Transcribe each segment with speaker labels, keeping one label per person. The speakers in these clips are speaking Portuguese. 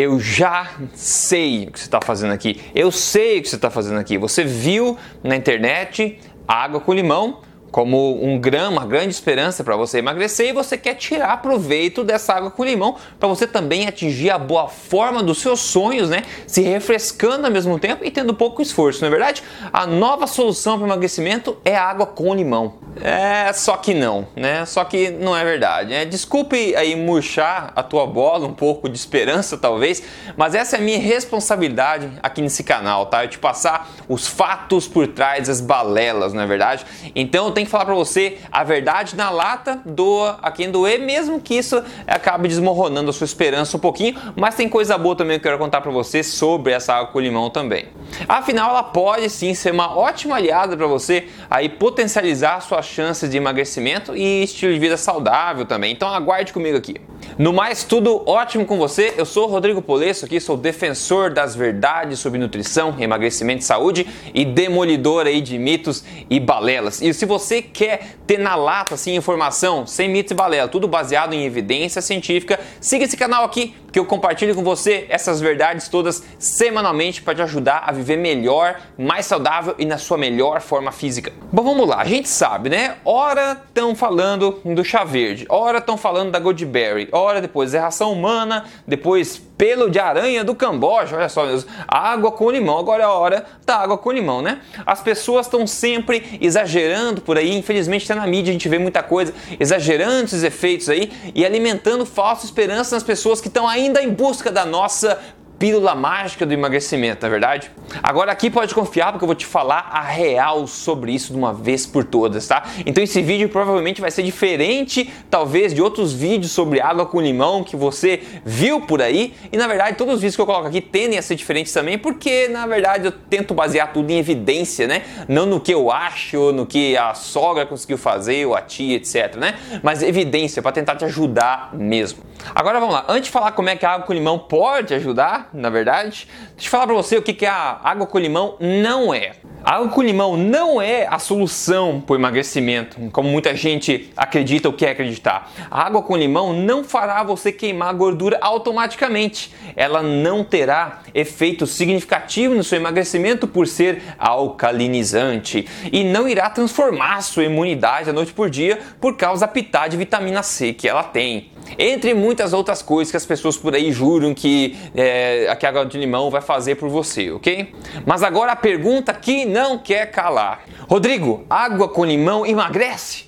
Speaker 1: eu já sei o que você está fazendo aqui. Eu sei o que você está fazendo aqui. Você viu na internet água com limão como um grão, uma grande esperança para você emagrecer e você quer tirar proveito dessa água com limão para você também atingir a boa forma dos seus sonhos, né? Se refrescando ao mesmo tempo e tendo pouco esforço, não é verdade? A nova solução para emagrecimento é água com limão. É, só que não, né? Só que não é verdade. É, desculpe aí murchar a tua bola, um pouco de esperança talvez, mas essa é a minha responsabilidade aqui nesse canal, tá? Eu te passar os fatos por trás das balelas, não é verdade? Então eu tenho que falar para você a verdade na lata, doa a quem doer, mesmo que isso acabe desmoronando a sua esperança um pouquinho, mas tem coisa boa também que eu quero contar para você sobre essa água com limão também. Afinal, ela pode sim ser uma ótima aliada para você aí potencializar suas chances de emagrecimento e estilo de vida saudável também. Então aguarde comigo aqui. No mais, tudo ótimo com você. Eu sou Rodrigo Polesso aqui, sou defensor das verdades sobre nutrição, emagrecimento e saúde e demolidor aí de mitos e balelas. E se você quer ter na lata assim informação sem mitos e balela, tudo baseado em evidência científica, siga esse canal aqui que eu compartilho com você essas verdades todas semanalmente para te ajudar a viver melhor, mais saudável e na sua melhor forma física. Bom, vamos lá. A gente sabe, né? Ora estão falando do chá verde, ora estão falando da Goldberry, ora depois é ração humana, depois pelo de aranha do Camboja, olha só água com limão, agora é a hora da água com limão, né? As pessoas estão sempre exagerando por aí, infelizmente está na mídia, a gente vê muita coisa, exagerando esses efeitos aí e alimentando falsa esperança nas pessoas que estão ainda em busca da nossa pílula mágica do emagrecimento, na é verdade? Agora aqui pode confiar porque eu vou te falar a real sobre isso de uma vez por todas, tá? Então esse vídeo provavelmente vai ser diferente, talvez, de outros vídeos sobre água com limão que você viu por aí. E na verdade todos os vídeos que eu coloco aqui tendem a ser diferentes também, porque na verdade eu tento basear tudo em evidência, né? Não no que eu acho, no que a sogra conseguiu fazer, ou a tia, etc, né? Mas evidência para tentar te ajudar mesmo. Agora vamos lá, antes de falar como é que a água com limão pode ajudar, na verdade. Deixa eu falar para você o que, que a água com limão não é. A água com limão não é a solução para o emagrecimento, como muita gente acredita ou quer acreditar. A água com limão não fará você queimar gordura automaticamente. Ela não terá efeito significativo no seu emagrecimento por ser alcalinizante e não irá transformar sua imunidade da noite por dia por causa da pitada de vitamina C que ela tem. Entre muitas outras coisas que as pessoas por aí juram que é, a água de limão vai fazer por você, ok? Mas agora a pergunta que não quer calar: Rodrigo, água com limão emagrece?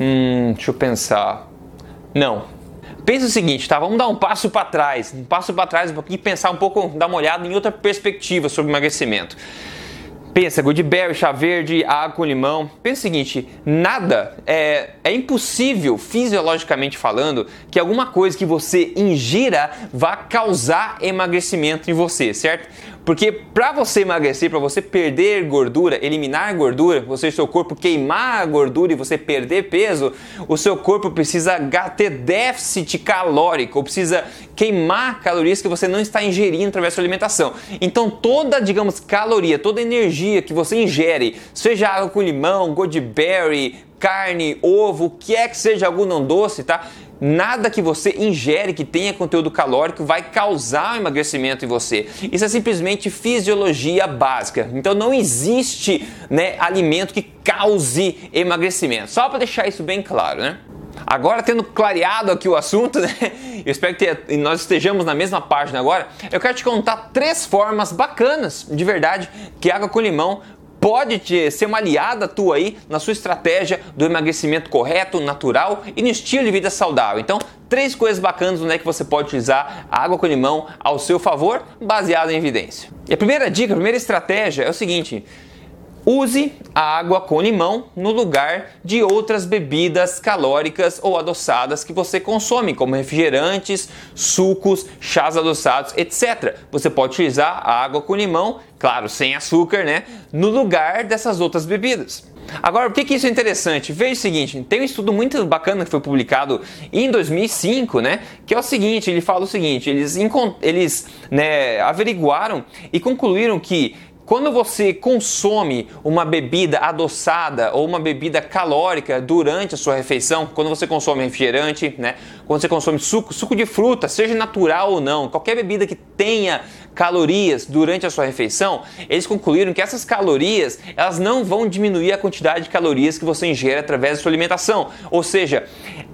Speaker 1: Hum, deixa eu pensar. Não. Pensa o seguinte, tá? Vamos dar um passo para trás, um passo para trás um pouquinho pensar um pouco, dar uma olhada em outra perspectiva sobre emagrecimento. Pensa, goodberry, chá verde, água com limão. Pensa o seguinte, nada, é, é impossível, fisiologicamente falando, que alguma coisa que você ingira vá causar emagrecimento em você, certo? Porque para você emagrecer, para você perder gordura, eliminar gordura, você seu corpo queimar a gordura e você perder peso, o seu corpo precisa ter déficit calórico, ou precisa queimar calorias que você não está ingerindo através da sua alimentação. Então toda, digamos, caloria, toda energia que você ingere, seja água com limão, goji carne, ovo, o que é que seja algodão doce, tá? Nada que você ingere que tenha conteúdo calórico vai causar emagrecimento em você. Isso é simplesmente fisiologia básica. Então não existe né, alimento que cause emagrecimento. Só para deixar isso bem claro, né? Agora, tendo clareado aqui o assunto, né? Eu espero que nós estejamos na mesma página agora. Eu quero te contar três formas bacanas, de verdade, que água com limão pode te, ser uma aliada tua aí na sua estratégia do emagrecimento correto, natural e no estilo de vida saudável. Então, três coisas bacanas onde é que você pode utilizar a água com limão ao seu favor, baseado em evidência. E a primeira dica, a primeira estratégia é o seguinte: Use a água com limão no lugar de outras bebidas calóricas ou adoçadas que você consome, como refrigerantes, sucos, chás adoçados, etc. Você pode utilizar a água com limão, claro, sem açúcar, né, no lugar dessas outras bebidas. Agora, por que, que isso é interessante? Veja o seguinte, tem um estudo muito bacana que foi publicado em 2005, né? Que é o seguinte, ele fala o seguinte, eles, eles né, averiguaram e concluíram que quando você consome uma bebida adoçada ou uma bebida calórica durante a sua refeição, quando você consome refrigerante, né? Quando você consome suco, suco de fruta, seja natural ou não, qualquer bebida que tenha calorias durante a sua refeição, eles concluíram que essas calorias, elas não vão diminuir a quantidade de calorias que você ingere através da sua alimentação. Ou seja,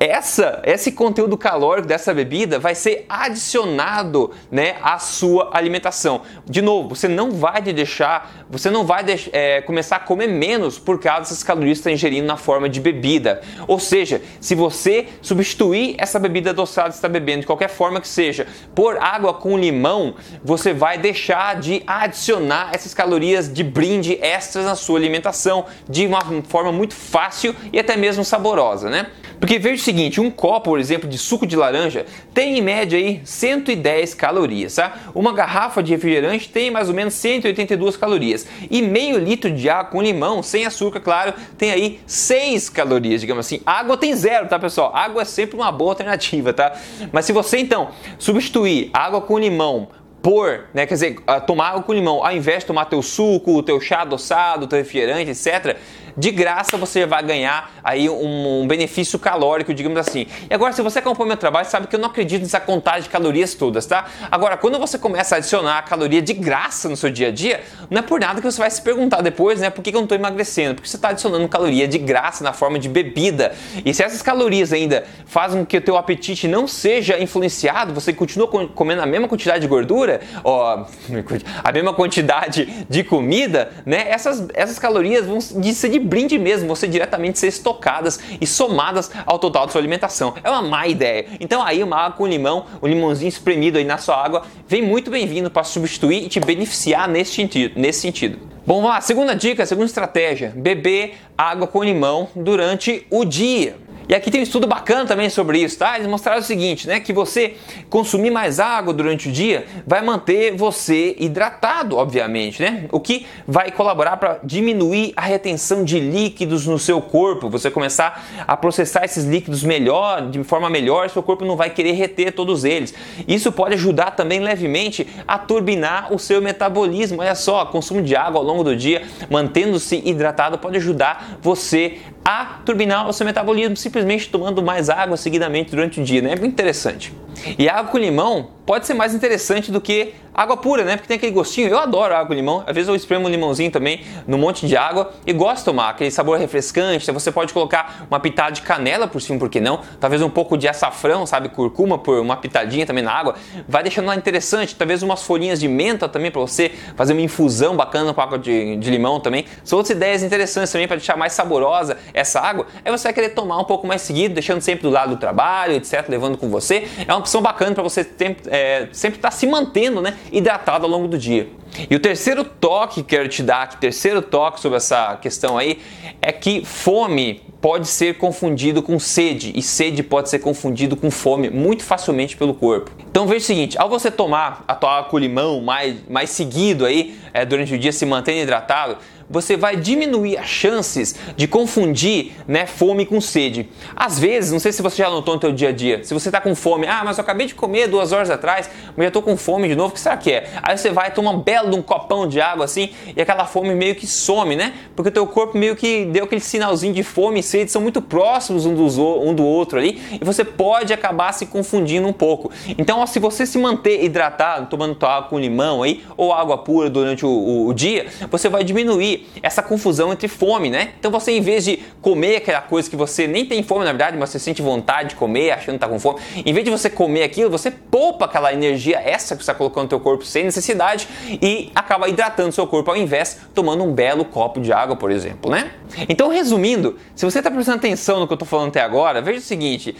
Speaker 1: essa, esse conteúdo calórico dessa bebida vai ser adicionado né, à sua alimentação. De novo, você não vai deixar, você não vai é, começar a comer menos por causa dessas calorias que está ingerindo na forma de bebida. Ou seja, se você substituir essa bebida adoçada que está bebendo de qualquer forma que seja por água com limão, você vai deixar de adicionar essas calorias de brinde extras na sua alimentação de uma forma muito fácil e até mesmo saborosa, né? Porque veja o seguinte, um copo, por exemplo, de suco de laranja tem em média aí 110 calorias, tá? Uma garrafa de refrigerante tem mais ou menos 182 calorias. E meio litro de água com limão, sem açúcar, claro, tem aí 6 calorias, digamos assim. Água tem zero, tá, pessoal? Água é sempre uma boa alternativa, tá? Mas se você então substituir água com limão por, né, quer dizer, tomar água com limão, ao invés de tomar teu suco, teu chá adoçado, teu refrigerante, etc., de graça você vai ganhar aí um, um, benefício calórico, digamos assim. E agora, se você acompanha meu trabalho, sabe que eu não acredito nessa contagem de calorias todas, tá? Agora, quando você começa a adicionar caloria de graça no seu dia a dia, não é por nada que você vai se perguntar depois, né? Por que eu não estou emagrecendo? Porque você está adicionando caloria de graça na forma de bebida. E se essas calorias ainda fazem com que o teu apetite não seja influenciado, você continua comendo a mesma quantidade de gordura, ó, a mesma quantidade de comida, né? Essas, essas calorias vão ser de brinde mesmo, você diretamente ser estocadas e somadas ao total da sua alimentação. É uma má ideia. Então aí uma água com limão, um limãozinho espremido aí na sua água, vem muito bem-vindo para substituir e te beneficiar nesse sentido. Nesse sentido. Bom, vamos lá, segunda dica, segunda estratégia: beber água com limão durante o dia. E aqui tem um estudo bacana também sobre isso, tá? Eles mostraram o seguinte, né? Que você consumir mais água durante o dia vai manter você hidratado, obviamente, né? O que vai colaborar para diminuir a retenção de líquidos no seu corpo. Você começar a processar esses líquidos melhor, de forma melhor, seu corpo não vai querer reter todos eles. Isso pode ajudar também levemente a turbinar o seu metabolismo. Olha só, consumo de água ao longo do dia, mantendo-se hidratado, pode ajudar você a turbinar o seu metabolismo simplesmente tomando mais água seguidamente durante o dia, né? É muito interessante. E água com limão pode ser mais interessante do que água pura, né? Porque tem aquele gostinho. Eu adoro água com limão. Às vezes eu espremo um limãozinho também no monte de água e gosto de tomar aquele sabor refrescante. Você pode colocar uma pitada de canela por cima, por que não? Talvez um pouco de açafrão, sabe? Curcuma por uma pitadinha também na água. Vai deixando lá interessante. Talvez umas folhinhas de menta também para você fazer uma infusão bacana com água de, de limão também. São outras ideias interessantes também para deixar mais saborosa essa água. Aí você vai querer tomar um pouco mais seguido, deixando sempre do lado do trabalho, etc. Levando com você. É uma opção bacana para você ter, é, sempre estar tá se mantendo né, hidratado ao longo do dia. E o terceiro toque que quero te dar, que terceiro toque sobre essa questão aí, é que fome pode ser confundido com sede e sede pode ser confundido com fome muito facilmente pelo corpo. Então veja o seguinte, ao você tomar a tua água com limão mais, mais seguido aí é, durante o dia, se mantendo hidratado, você vai diminuir as chances de confundir né, fome com sede. Às vezes, não sei se você já notou no seu dia a dia, se você está com fome, ah, mas eu acabei de comer duas horas atrás, mas já estou com fome de novo, o que será que é? Aí você vai tomar um belo de um copão de água assim e aquela fome meio que some, né? Porque o teu corpo meio que deu aquele sinalzinho de fome e sede, são muito próximos um, dos, um do outro ali e você pode acabar se confundindo um pouco. Então, ó, se você se manter hidratado, tomando tua água com limão aí ou água pura durante o, o, o dia, você vai diminuir essa confusão entre fome, né? Então você, em vez de comer aquela coisa que você nem tem fome, na verdade, mas você sente vontade de comer, achando que tá com fome, em vez de você comer aquilo, você poupa aquela energia extra que você está colocando no teu corpo sem necessidade e acaba hidratando seu corpo ao invés tomando um belo copo de água, por exemplo, né? Então, resumindo, se você está prestando atenção no que eu estou falando até agora, veja o seguinte: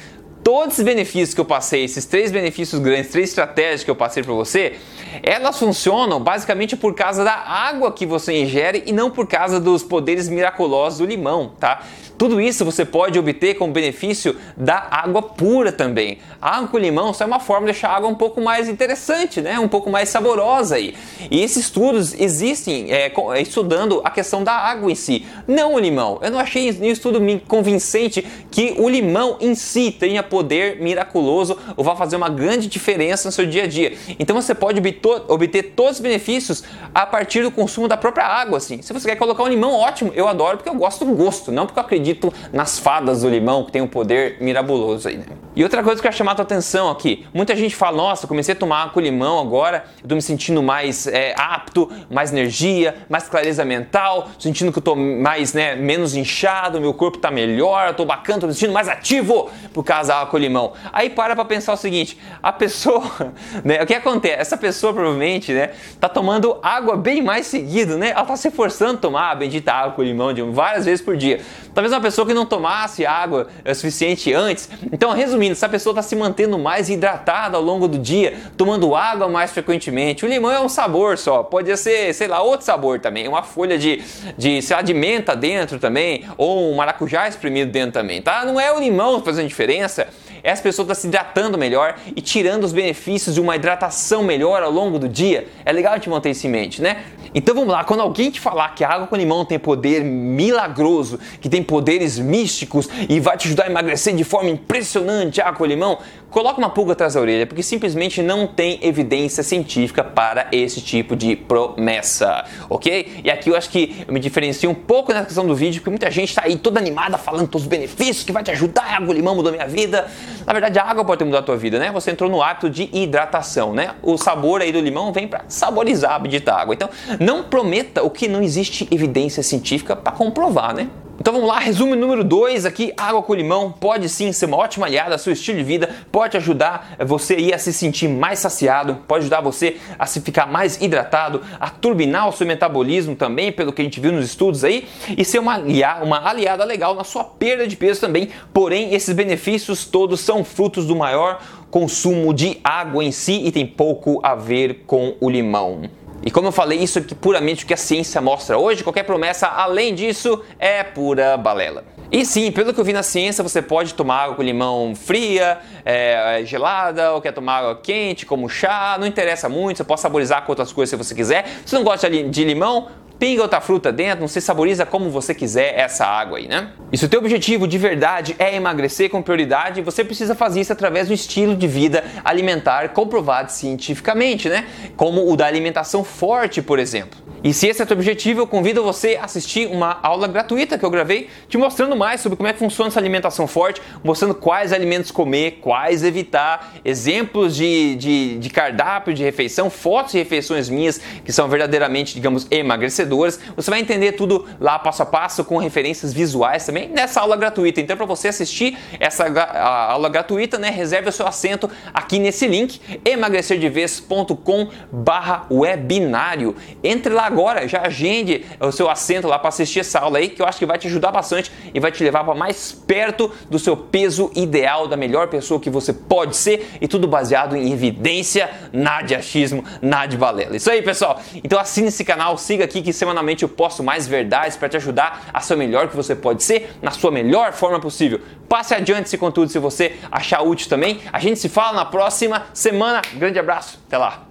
Speaker 1: todos esses benefícios que eu passei, esses três benefícios grandes, três estratégias que eu passei para você, elas funcionam basicamente por causa da água que você ingere e não por causa dos poderes miraculosos do limão, tá? Tudo isso você pode obter com benefício da água pura também. A água com limão só é uma forma de deixar a água um pouco mais interessante, né? um pouco mais saborosa. Aí. E esses estudos existem é, estudando a questão da água em si, não o limão. Eu não achei nenhum estudo convincente que o limão em si tenha poder miraculoso ou vá fazer uma grande diferença no seu dia a dia. Então você pode obter, obter todos os benefícios a partir do consumo da própria água. Assim. Se você quer colocar um limão, ótimo, eu adoro porque eu gosto do gosto, não porque eu acredito nas fadas do limão que tem um poder mirabuloso aí. Né? E outra coisa que eu quero chamar a tua atenção aqui, muita gente fala, nossa, comecei a tomar com limão agora, eu tô me sentindo mais é, apto, mais energia, mais clareza mental, sentindo que eu tô mais, né, menos inchado, meu corpo tá melhor, eu tô bacana, tô me sentindo mais ativo por causa da água com limão. Aí para pra pensar o seguinte, a pessoa, né, o que acontece? Essa pessoa provavelmente, né, tá tomando água bem mais seguido, né? Ela tá se forçando a tomar a bendita água com limão de várias vezes por dia. Talvez uma pessoa que não tomasse água o suficiente antes. Então, resumindo, essa pessoa está se mantendo mais hidratada ao longo do dia, tomando água mais frequentemente. O limão é um sabor só, pode ser, sei lá, outro sabor também, uma folha de, de sei lá, de menta dentro também, ou um maracujá espremido dentro também, tá? Não é o limão fazendo diferença, é as pessoas se hidratando melhor e tirando os benefícios de uma hidratação melhor ao longo do dia. É legal te manter isso em mente, né? Então vamos lá, quando alguém te falar que a água com limão tem poder milagroso, que tem poderes místicos e vai te ajudar a emagrecer de forma impressionante, água com limão, coloca uma pulga atrás da orelha, porque simplesmente não tem evidência científica para esse tipo de promessa, ok? E aqui eu acho que eu me diferencio um pouco na questão do vídeo, porque muita gente está aí toda animada falando todos os benefícios que vai te ajudar, a água limão mudou minha vida. Na verdade, a água pode mudado a tua vida, né? Você entrou no hábito de hidratação, né? O sabor aí do limão vem para saborizar a bendita água. Então, não prometa o que não existe evidência científica para comprovar, né? Então vamos lá, resumo número 2 aqui, água com limão pode sim ser uma ótima aliada ao seu estilo de vida, pode ajudar você a se sentir mais saciado, pode ajudar você a se ficar mais hidratado, a turbinar o seu metabolismo também, pelo que a gente viu nos estudos aí, e ser uma, uma aliada legal na sua perda de peso também. Porém, esses benefícios todos são frutos do maior consumo de água em si e tem pouco a ver com o limão. E como eu falei, isso é puramente o que a ciência mostra hoje. Qualquer promessa além disso é pura balela. E sim, pelo que eu vi na ciência, você pode tomar água com limão fria, é, gelada, ou quer tomar água quente, como chá, não interessa muito, você pode saborizar com outras coisas se você quiser. Se não gosta de limão, pinga outra fruta dentro, você saboriza como você quiser essa água aí, né? E se o teu objetivo de verdade é emagrecer com prioridade, você precisa fazer isso através do estilo de vida alimentar comprovado cientificamente, né? Como o da alimentação forte, por exemplo. E se esse é teu objetivo, eu convido você a assistir uma aula gratuita que eu gravei te mostrando mais sobre como é que funciona essa alimentação forte, mostrando quais alimentos comer, quais evitar, exemplos de, de, de cardápio, de refeição, fotos de refeições minhas que são verdadeiramente, digamos, Você vai entender tudo lá passo a passo com referências visuais também nessa aula gratuita. Então, para você assistir essa aula gratuita, né, reserve o seu assento aqui nesse link emagrecerdeves.com/webinário. Entre lá agora, já agende o seu assento lá para assistir essa aula aí, que eu acho que vai te ajudar bastante e vai te levar para mais perto do seu peso ideal, da melhor pessoa que você pode ser e tudo baseado em evidência, nada de achismo, nada de balela. Isso aí, pessoal. Então assine esse canal, siga aqui que semanalmente eu posto mais verdades para te ajudar a ser o melhor que você pode ser na sua melhor forma possível. Passe adiante esse conteúdo se você achar útil também. A gente se fala na próxima semana. Grande abraço, até lá.